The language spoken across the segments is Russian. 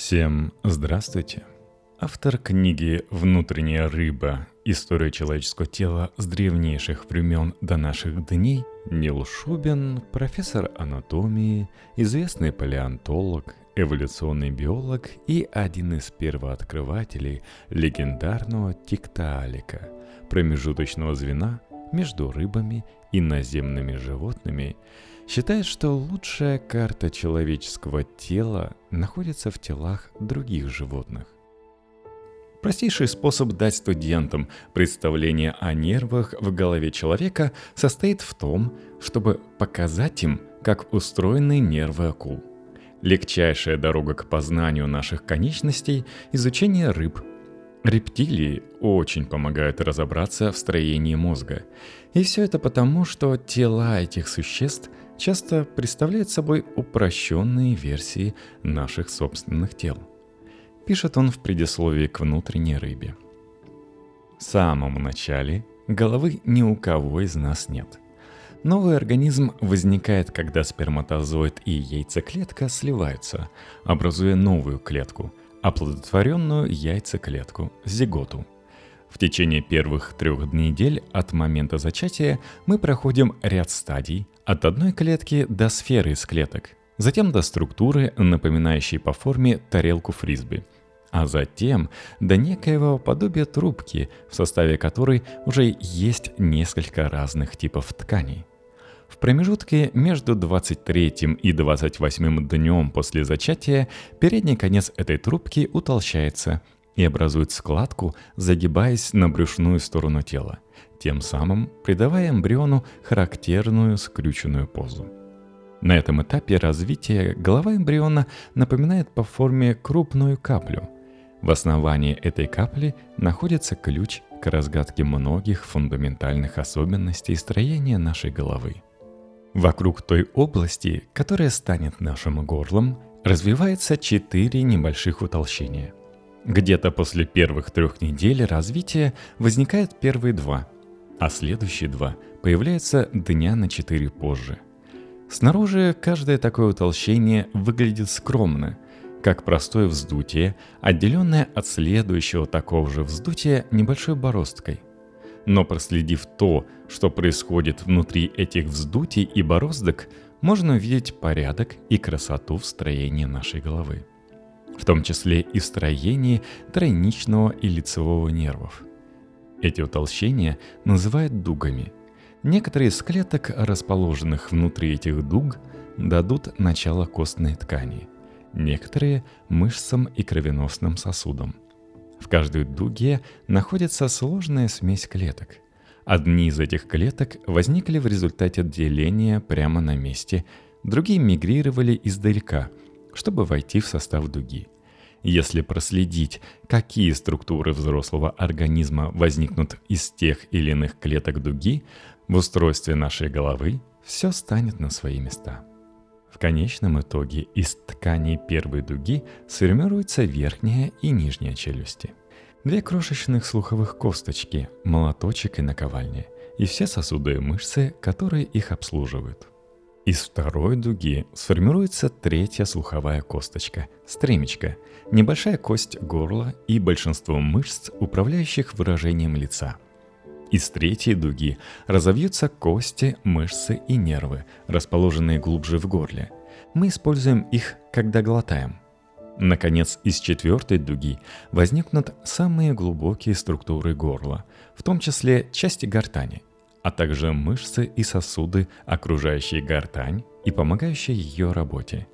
Всем здравствуйте! Автор книги «Внутренняя рыба. История человеческого тела с древнейших времен до наших дней» Нил Шубин, профессор анатомии, известный палеонтолог, эволюционный биолог и один из первооткрывателей легендарного тиктаалика, промежуточного звена между рыбами и наземными животными – считает, что лучшая карта человеческого тела находится в телах других животных. Простейший способ дать студентам представление о нервах в голове человека состоит в том, чтобы показать им, как устроены нервы акул. Легчайшая дорога к познанию наших конечностей – изучение рыб. Рептилии очень помогают разобраться в строении мозга. И все это потому, что тела этих существ часто представляет собой упрощенные версии наших собственных тел. Пишет он в предисловии к внутренней рыбе. В самом начале головы ни у кого из нас нет. Новый организм возникает, когда сперматозоид и яйцеклетка сливаются, образуя новую клетку, оплодотворенную яйцеклетку, зиготу – в течение первых трех недель от момента зачатия мы проходим ряд стадий от одной клетки до сферы из клеток, затем до структуры, напоминающей по форме тарелку фрисби, а затем до некоего подобия трубки, в составе которой уже есть несколько разных типов тканей. В промежутке между 23 и 28 днем после зачатия передний конец этой трубки утолщается – и образует складку, загибаясь на брюшную сторону тела, тем самым придавая эмбриону характерную скрюченную позу. На этом этапе развития голова эмбриона напоминает по форме крупную каплю. В основании этой капли находится ключ к разгадке многих фундаментальных особенностей строения нашей головы. Вокруг той области, которая станет нашим горлом, развивается четыре небольших утолщения – где-то после первых трех недель развития возникают первые два, а следующие два появляются дня на четыре позже. Снаружи каждое такое утолщение выглядит скромно, как простое вздутие, отделенное от следующего такого же вздутия небольшой бороздкой. Но проследив то, что происходит внутри этих вздутий и бороздок, можно увидеть порядок и красоту в строении нашей головы в том числе и в строении тройничного и лицевого нервов. Эти утолщения называют дугами. Некоторые из клеток, расположенных внутри этих дуг, дадут начало костной ткани, некоторые – мышцам и кровеносным сосудам. В каждой дуге находится сложная смесь клеток. Одни из этих клеток возникли в результате деления прямо на месте, другие мигрировали издалека – чтобы войти в состав дуги. Если проследить, какие структуры взрослого организма возникнут из тех или иных клеток дуги, в устройстве нашей головы все станет на свои места. В конечном итоге из тканей первой дуги сформируются верхняя и нижняя челюсти. Две крошечных слуховых косточки, молоточек и наковальня, и все сосуды и мышцы, которые их обслуживают. Из второй дуги сформируется третья слуховая косточка – стремечко, небольшая кость горла и большинство мышц, управляющих выражением лица. Из третьей дуги разовьются кости, мышцы и нервы, расположенные глубже в горле. Мы используем их, когда глотаем. Наконец, из четвертой дуги возникнут самые глубокие структуры горла, в том числе части гортани – а также мышцы и сосуды, окружающие гортань и помогающие ее работе.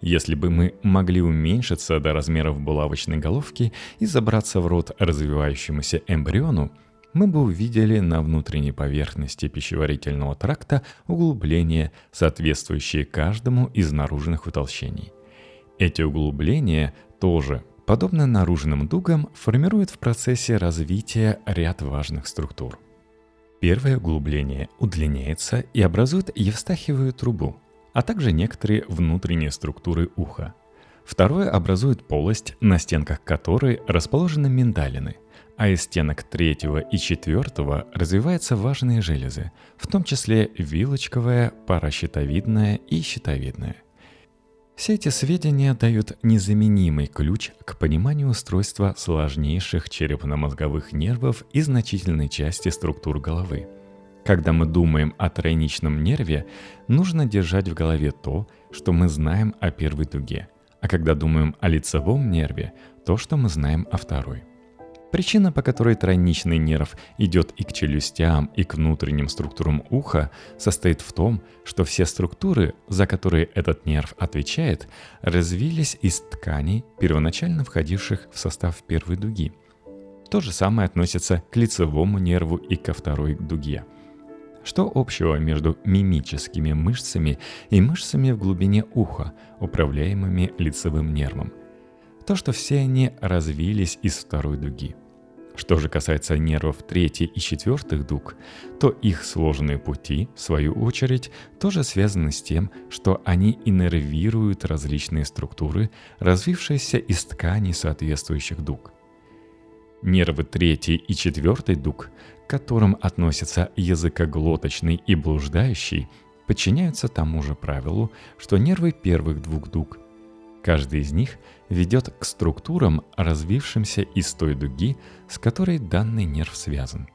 Если бы мы могли уменьшиться до размеров булавочной головки и забраться в рот развивающемуся эмбриону, мы бы увидели на внутренней поверхности пищеварительного тракта углубления, соответствующие каждому из наружных утолщений. Эти углубления тоже, подобно наружным дугам, формируют в процессе развития ряд важных структур – Первое углубление удлиняется и образует евстахиевую трубу, а также некоторые внутренние структуры уха. Второе образует полость, на стенках которой расположены миндалины, а из стенок третьего и четвертого развиваются важные железы, в том числе вилочковая, паращитовидная и щитовидная. Все эти сведения дают незаменимый ключ к пониманию устройства сложнейших черепно-мозговых нервов и значительной части структур головы. Когда мы думаем о тройничном нерве, нужно держать в голове то, что мы знаем о первой дуге, а когда думаем о лицевом нерве, то, что мы знаем о второй – Причина, по которой тройничный нерв идет и к челюстям, и к внутренним структурам уха, состоит в том, что все структуры, за которые этот нерв отвечает, развились из тканей, первоначально входивших в состав первой дуги. То же самое относится к лицевому нерву и ко второй дуге. Что общего между мимическими мышцами и мышцами в глубине уха, управляемыми лицевым нервом – то, что все они развились из второй дуги. Что же касается нервов третьей и четвертых дуг, то их сложные пути, в свою очередь, тоже связаны с тем, что они иннервируют различные структуры, развившиеся из тканей соответствующих дуг. Нервы третьей и четвертой дуг, к которым относятся языкоглоточный и блуждающий, подчиняются тому же правилу, что нервы первых двух дуг – Каждый из них ведет к структурам, развившимся из той дуги, с которой данный нерв связан.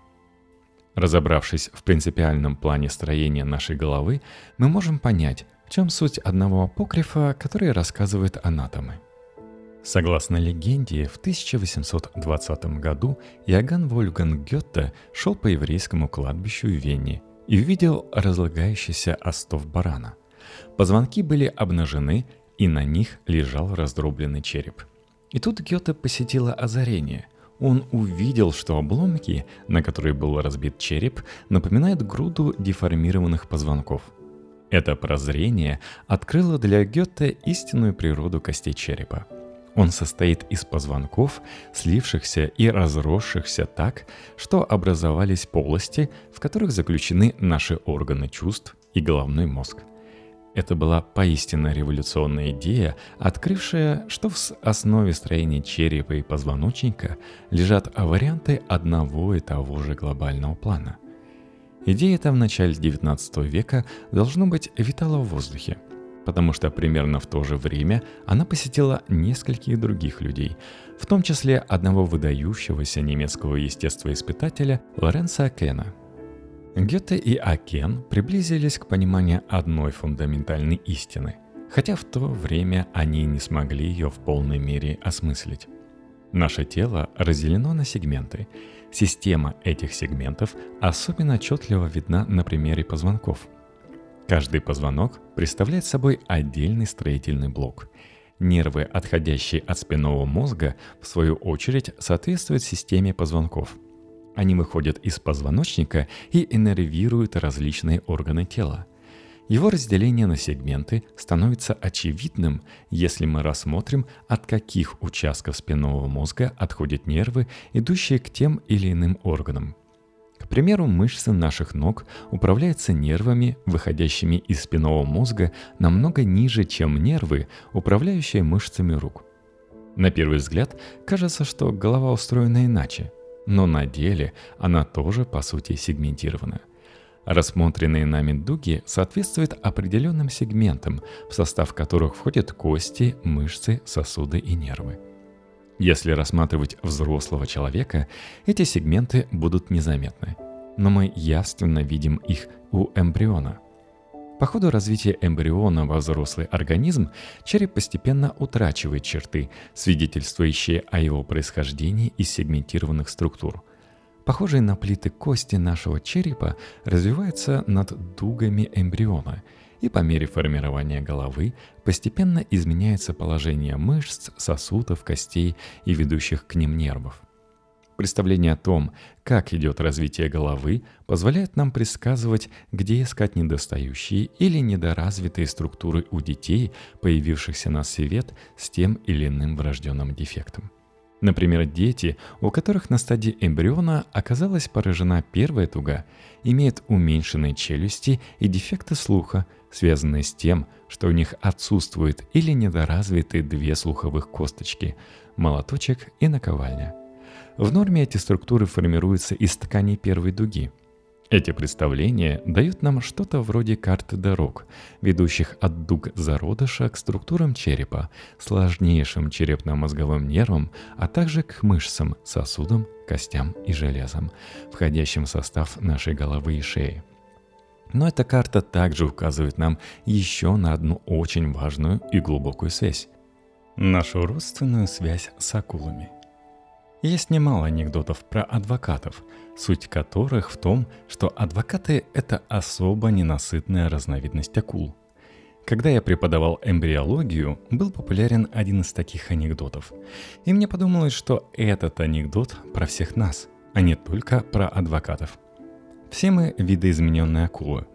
Разобравшись в принципиальном плане строения нашей головы, мы можем понять, в чем суть одного апокрифа, который рассказывает анатомы. Согласно легенде, в 1820 году Иоганн Вольфганг Гетте шел по еврейскому кладбищу в Вене и увидел разлагающийся остов барана. Позвонки были обнажены, и на них лежал раздробленный череп. И тут Гёте посетило озарение. Он увидел, что обломки, на которые был разбит череп, напоминают груду деформированных позвонков. Это прозрение открыло для Гёте истинную природу костей черепа. Он состоит из позвонков, слившихся и разросшихся так, что образовались полости, в которых заключены наши органы чувств и головной мозг. Это была поистине революционная идея, открывшая, что в основе строения черепа и позвоночника лежат варианты одного и того же глобального плана. Идея эта в начале XIX века должно быть витала в воздухе, потому что примерно в то же время она посетила нескольких других людей, в том числе одного выдающегося немецкого естествоиспытателя Лоренца Кена – Гёте и Акен приблизились к пониманию одной фундаментальной истины, хотя в то время они не смогли ее в полной мере осмыслить. Наше тело разделено на сегменты. Система этих сегментов особенно отчетливо видна на примере позвонков. Каждый позвонок представляет собой отдельный строительный блок. Нервы, отходящие от спинного мозга, в свою очередь, соответствуют системе позвонков – они выходят из позвоночника и иннервируют различные органы тела. Его разделение на сегменты становится очевидным, если мы рассмотрим, от каких участков спинного мозга отходят нервы, идущие к тем или иным органам. К примеру, мышцы наших ног управляются нервами, выходящими из спинного мозга намного ниже, чем нервы, управляющие мышцами рук. На первый взгляд кажется, что голова устроена иначе – но на деле она тоже по сути сегментирована. Рассмотренные нами дуги соответствуют определенным сегментам, в состав которых входят кости, мышцы, сосуды и нервы. Если рассматривать взрослого человека, эти сегменты будут незаметны, но мы явственно видим их у эмбриона – по ходу развития эмбриона во взрослый организм череп постепенно утрачивает черты, свидетельствующие о его происхождении из сегментированных структур. Похожие на плиты кости нашего черепа развиваются над дугами эмбриона, и по мере формирования головы постепенно изменяется положение мышц, сосудов, костей и ведущих к ним нервов. Представление о том, как идет развитие головы, позволяет нам предсказывать, где искать недостающие или недоразвитые структуры у детей, появившихся на свет с тем или иным врожденным дефектом. Например, дети, у которых на стадии эмбриона оказалась поражена первая туга, имеют уменьшенные челюсти и дефекты слуха, связанные с тем, что у них отсутствуют или недоразвиты две слуховых косточки – молоточек и наковальня – в норме эти структуры формируются из тканей первой дуги. Эти представления дают нам что-то вроде карты дорог, ведущих от дуг зародыша к структурам черепа, сложнейшим черепно-мозговым нервам, а также к мышцам, сосудам, костям и железам, входящим в состав нашей головы и шеи. Но эта карта также указывает нам еще на одну очень важную и глубокую связь. Нашу родственную связь с акулами – есть немало анекдотов про адвокатов, суть которых в том, что адвокаты – это особо ненасытная разновидность акул. Когда я преподавал эмбриологию, был популярен один из таких анекдотов. И мне подумалось, что этот анекдот про всех нас, а не только про адвокатов. Все мы видоизмененные акулы.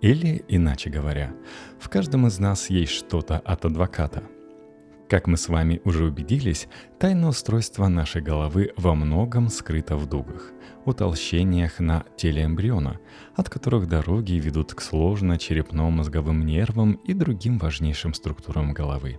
Или, иначе говоря, в каждом из нас есть что-то от адвоката – как мы с вами уже убедились, тайное устройство нашей головы во многом скрыто в дугах, утолщениях на теле эмбриона, от которых дороги ведут к сложно-черепно-мозговым нервам и другим важнейшим структурам головы.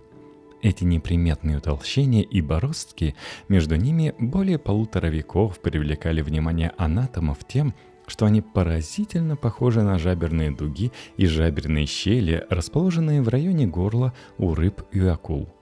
Эти неприметные утолщения и бороздки между ними более полутора веков привлекали внимание анатомов тем, что они поразительно похожи на жаберные дуги и жаберные щели, расположенные в районе горла у рыб и акул –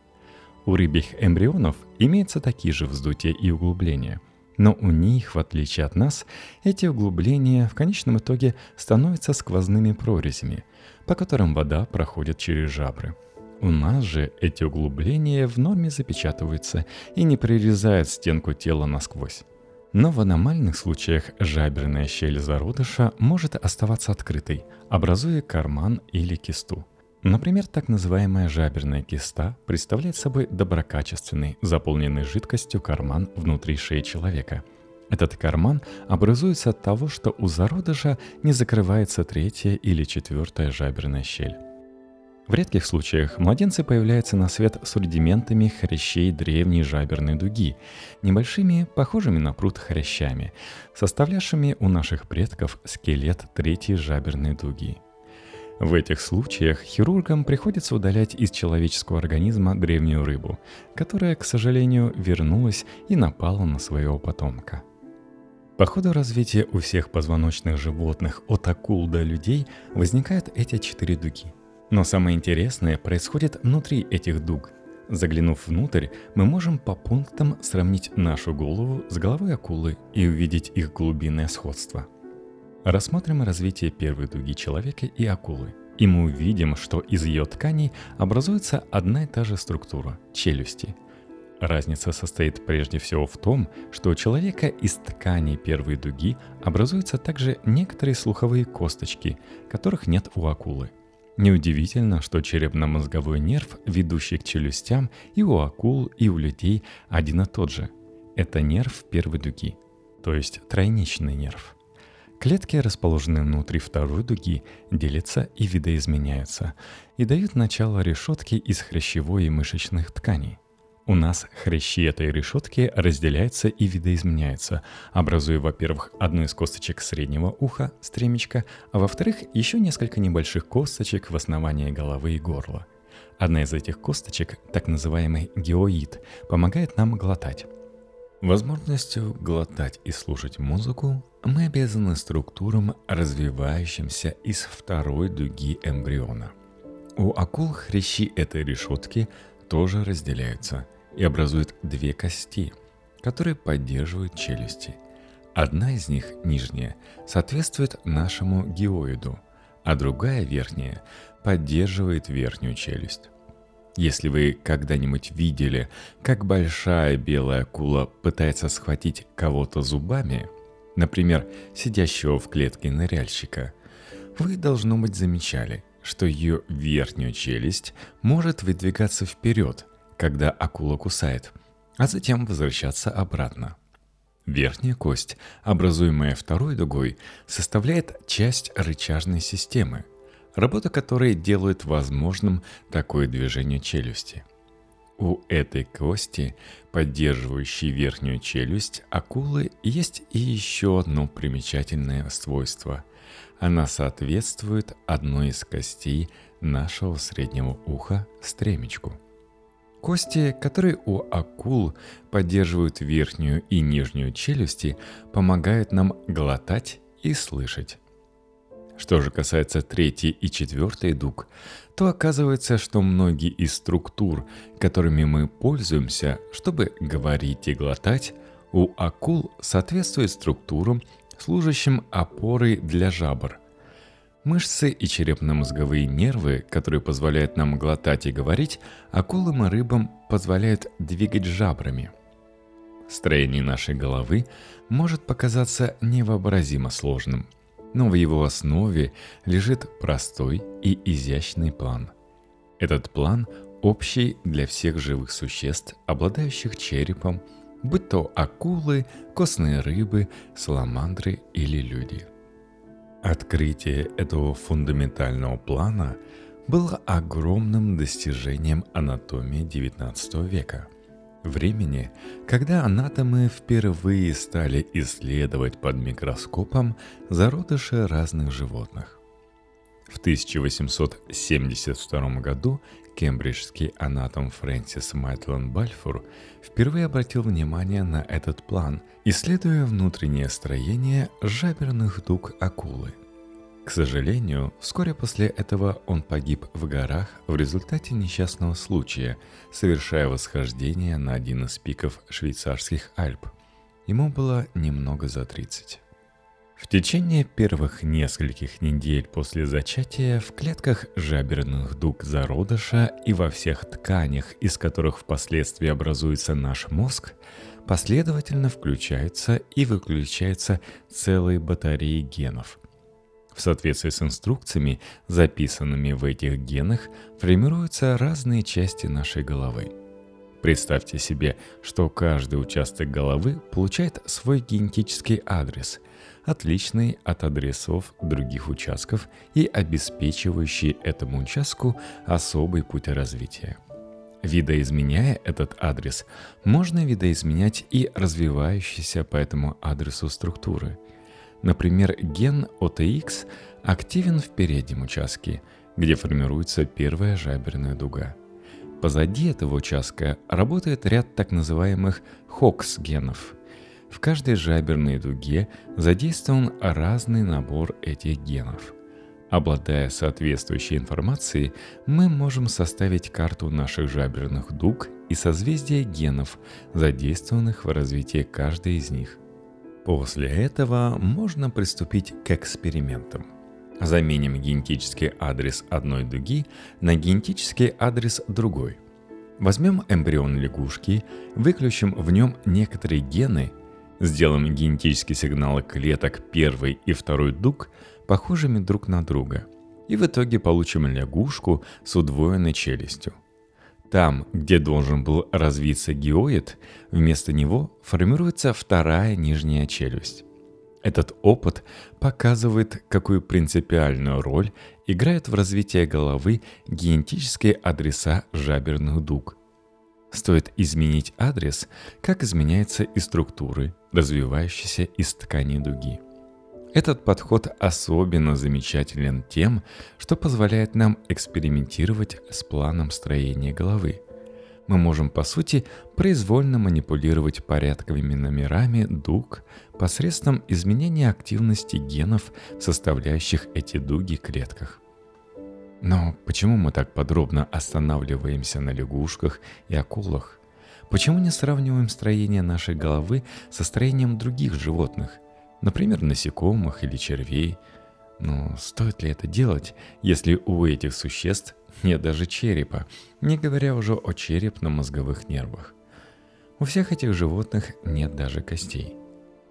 у рыбьих эмбрионов имеются такие же вздутия и углубления. Но у них, в отличие от нас, эти углубления в конечном итоге становятся сквозными прорезями, по которым вода проходит через жабры. У нас же эти углубления в норме запечатываются и не прорезают стенку тела насквозь. Но в аномальных случаях жаберная щель зародыша может оставаться открытой, образуя карман или кисту – Например, так называемая жаберная киста представляет собой доброкачественный, заполненный жидкостью карман внутри шеи человека. Этот карман образуется от того, что у зародыша не закрывается третья или четвертая жаберная щель. В редких случаях младенцы появляются на свет с рудиментами хрящей древней жаберной дуги, небольшими, похожими на пруд хрящами, составлявшими у наших предков скелет третьей жаберной дуги – в этих случаях хирургам приходится удалять из человеческого организма древнюю рыбу, которая, к сожалению, вернулась и напала на своего потомка. По ходу развития у всех позвоночных животных от акул до людей возникают эти четыре дуги. Но самое интересное происходит внутри этих дуг. Заглянув внутрь, мы можем по пунктам сравнить нашу голову с головой акулы и увидеть их глубинное сходство – Рассмотрим развитие первой дуги человека и акулы, и мы увидим, что из ее тканей образуется одна и та же структура – челюсти. Разница состоит прежде всего в том, что у человека из тканей первой дуги образуются также некоторые слуховые косточки, которых нет у акулы. Неудивительно, что черепно-мозговой нерв, ведущий к челюстям, и у акул, и у людей один и тот же. Это нерв первой дуги, то есть тройничный нерв – Клетки, расположенные внутри второй дуги, делятся и видоизменяются, и дают начало решетке из хрящевой и мышечных тканей. У нас хрящи этой решетки разделяются и видоизменяются, образуя, во-первых, одну из косточек среднего уха, стремечко, а во-вторых, еще несколько небольших косточек в основании головы и горла. Одна из этих косточек, так называемый геоид, помогает нам глотать. Возможностью глотать и слушать музыку мы обязаны структурам, развивающимся из второй дуги эмбриона. У акул хрящи этой решетки тоже разделяются и образуют две кости, которые поддерживают челюсти. Одна из них, нижняя, соответствует нашему геоиду, а другая, верхняя, поддерживает верхнюю челюсть. Если вы когда-нибудь видели, как большая белая акула пытается схватить кого-то зубами, например, сидящего в клетке ныряльщика, вы, должно быть, замечали, что ее верхняя челюсть может выдвигаться вперед, когда акула кусает, а затем возвращаться обратно. Верхняя кость, образуемая второй дугой, составляет часть рычажной системы, работа которой делает возможным такое движение челюсти. У этой кости, поддерживающей верхнюю челюсть акулы, есть и еще одно примечательное свойство. Она соответствует одной из костей нашего среднего уха стремечку. Кости, которые у акул поддерживают верхнюю и нижнюю челюсти, помогают нам глотать и слышать. Что же касается третьей и четвертой дуг, то оказывается, что многие из структур, которыми мы пользуемся, чтобы говорить и глотать, у акул соответствуют структурам, служащим опорой для жабр. Мышцы и черепно-мозговые нервы, которые позволяют нам глотать и говорить, акулам и рыбам позволяют двигать жабрами. Строение нашей головы может показаться невообразимо сложным – но в его основе лежит простой и изящный план. Этот план общий для всех живых существ, обладающих черепом, будь то акулы, костные рыбы, саламандры или люди. Открытие этого фундаментального плана было огромным достижением анатомии XIX века – времени, когда анатомы впервые стали исследовать под микроскопом зародыши разных животных. В 1872 году кембриджский анатом Фрэнсис Майтланд Бальфур впервые обратил внимание на этот план, исследуя внутреннее строение жаберных дуг акулы – к сожалению, вскоре после этого он погиб в горах в результате несчастного случая, совершая восхождение на один из пиков швейцарских Альп. Ему было немного за 30. В течение первых нескольких недель после зачатия в клетках жаберных дуг зародыша и во всех тканях, из которых впоследствии образуется наш мозг, последовательно включаются и выключаются целые батареи генов – в соответствии с инструкциями, записанными в этих генах, формируются разные части нашей головы. Представьте себе, что каждый участок головы получает свой генетический адрес, отличный от адресов других участков и обеспечивающий этому участку особый путь развития. Видоизменяя этот адрес, можно видоизменять и развивающиеся по этому адресу структуры – Например, ген OTX активен в переднем участке, где формируется первая жаберная дуга. Позади этого участка работает ряд так называемых HOX-генов. В каждой жаберной дуге задействован разный набор этих генов. Обладая соответствующей информацией, мы можем составить карту наших жаберных дуг и созвездия генов, задействованных в развитии каждой из них. После этого можно приступить к экспериментам. Заменим генетический адрес одной дуги на генетический адрес другой. Возьмем эмбрион лягушки, выключим в нем некоторые гены, сделаем генетические сигналы клеток первой и второй дуг похожими друг на друга, и в итоге получим лягушку с удвоенной челюстью – там, где должен был развиться геоид, вместо него формируется вторая нижняя челюсть. Этот опыт показывает, какую принципиальную роль играют в развитии головы генетические адреса жаберных дуг. Стоит изменить адрес, как изменяются и структуры, развивающиеся из ткани дуги. Этот подход особенно замечателен тем, что позволяет нам экспериментировать с планом строения головы. Мы можем, по сути, произвольно манипулировать порядковыми номерами дуг посредством изменения активности генов, составляющих эти дуги в клетках. Но почему мы так подробно останавливаемся на лягушках и акулах? Почему не сравниваем строение нашей головы со строением других животных – например, насекомых или червей. Но стоит ли это делать, если у этих существ нет даже черепа, не говоря уже о черепно-мозговых нервах? У всех этих животных нет даже костей.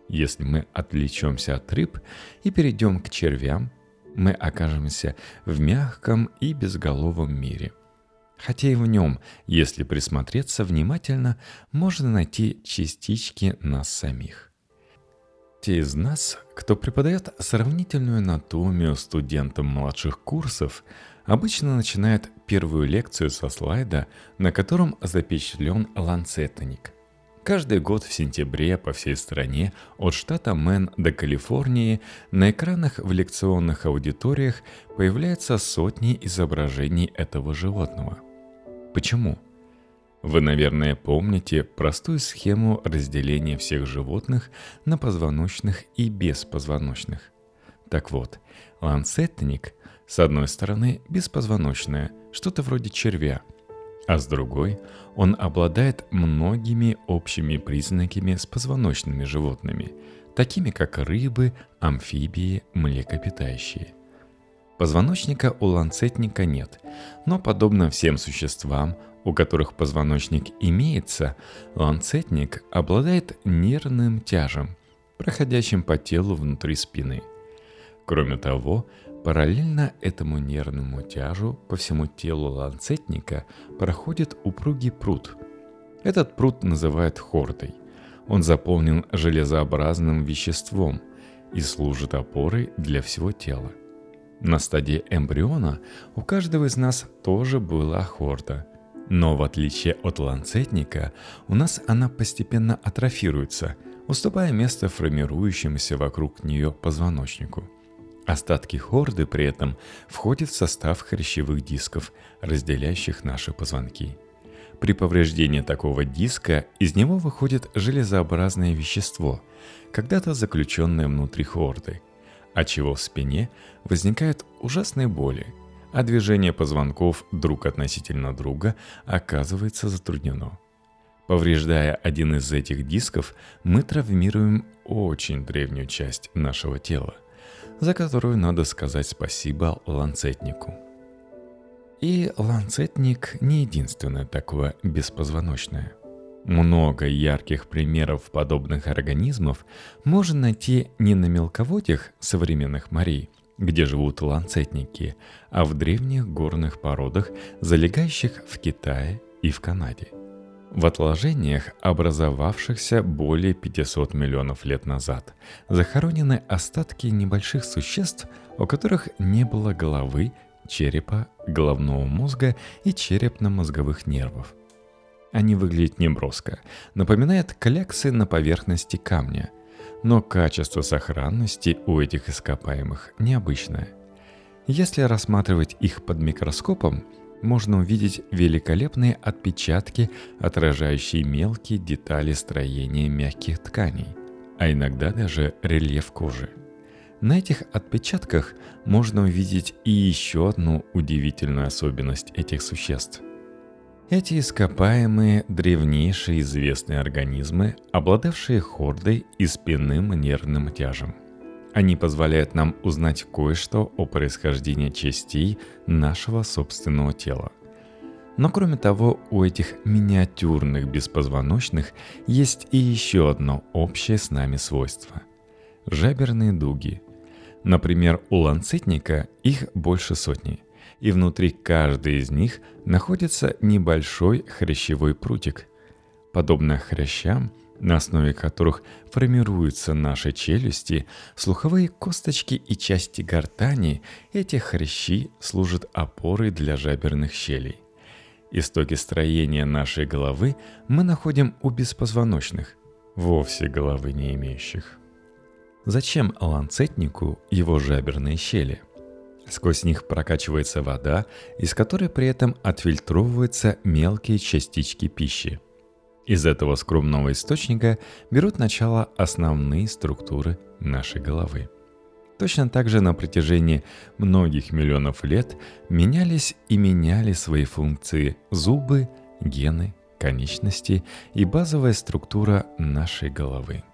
Если мы отвлечемся от рыб и перейдем к червям, мы окажемся в мягком и безголовом мире. Хотя и в нем, если присмотреться внимательно, можно найти частички нас самих. Те из нас, кто преподает сравнительную анатомию студентам младших курсов, обычно начинают первую лекцию со слайда, на котором запечатлен ланцетоник. Каждый год в сентябре по всей стране, от штата Мэн до Калифорнии, на экранах в лекционных аудиториях появляются сотни изображений этого животного. Почему? Вы, наверное, помните простую схему разделения всех животных на позвоночных и беспозвоночных. Так вот, ланцетник с одной стороны беспозвоночное, что-то вроде червя, а с другой он обладает многими общими признаками с позвоночными животными, такими как рыбы, амфибии, млекопитающие. Позвоночника у ланцетника нет, но подобно всем существам, у которых позвоночник имеется, ланцетник обладает нервным тяжем, проходящим по телу внутри спины. Кроме того, параллельно этому нервному тяжу по всему телу ланцетника проходит упругий пруд. Этот пруд называют хордой. Он заполнен железообразным веществом и служит опорой для всего тела. На стадии эмбриона у каждого из нас тоже была хорда. Но в отличие от ланцетника, у нас она постепенно атрофируется, уступая место формирующемуся вокруг нее позвоночнику. Остатки хорды при этом входят в состав хрящевых дисков, разделяющих наши позвонки. При повреждении такого диска из него выходит железообразное вещество, когда-то заключенное внутри хорды – отчего в спине возникают ужасные боли, а движение позвонков друг относительно друга оказывается затруднено. Повреждая один из этих дисков, мы травмируем очень древнюю часть нашего тела, за которую надо сказать спасибо ланцетнику. И ланцетник не единственное такое беспозвоночное. Много ярких примеров подобных организмов можно найти не на мелководьях современных морей, где живут ланцетники, а в древних горных породах, залегающих в Китае и в Канаде. В отложениях, образовавшихся более 500 миллионов лет назад, захоронены остатки небольших существ, у которых не было головы, черепа, головного мозга и черепно-мозговых нервов. Они выглядят неброско, напоминают кляксы на поверхности камня. Но качество сохранности у этих ископаемых необычное. Если рассматривать их под микроскопом, можно увидеть великолепные отпечатки, отражающие мелкие детали строения мягких тканей, а иногда даже рельеф кожи. На этих отпечатках можно увидеть и еще одну удивительную особенность этих существ – эти ископаемые древнейшие известные организмы, обладавшие хордой и спинным нервным тяжем. Они позволяют нам узнать кое-что о происхождении частей нашего собственного тела. Но кроме того, у этих миниатюрных беспозвоночных есть и еще одно общее с нами свойство – жаберные дуги. Например, у ланцетника их больше сотни – и внутри каждой из них находится небольшой хрящевой прутик. Подобно хрящам, на основе которых формируются наши челюсти, слуховые косточки и части гортани, эти хрящи служат опорой для жаберных щелей. Истоки строения нашей головы мы находим у беспозвоночных, вовсе головы не имеющих. Зачем ланцетнику его жаберные щели – Сквозь них прокачивается вода, из которой при этом отфильтровываются мелкие частички пищи. Из этого скромного источника берут начало основные структуры нашей головы. Точно так же на протяжении многих миллионов лет менялись и меняли свои функции зубы, гены, конечности и базовая структура нашей головы –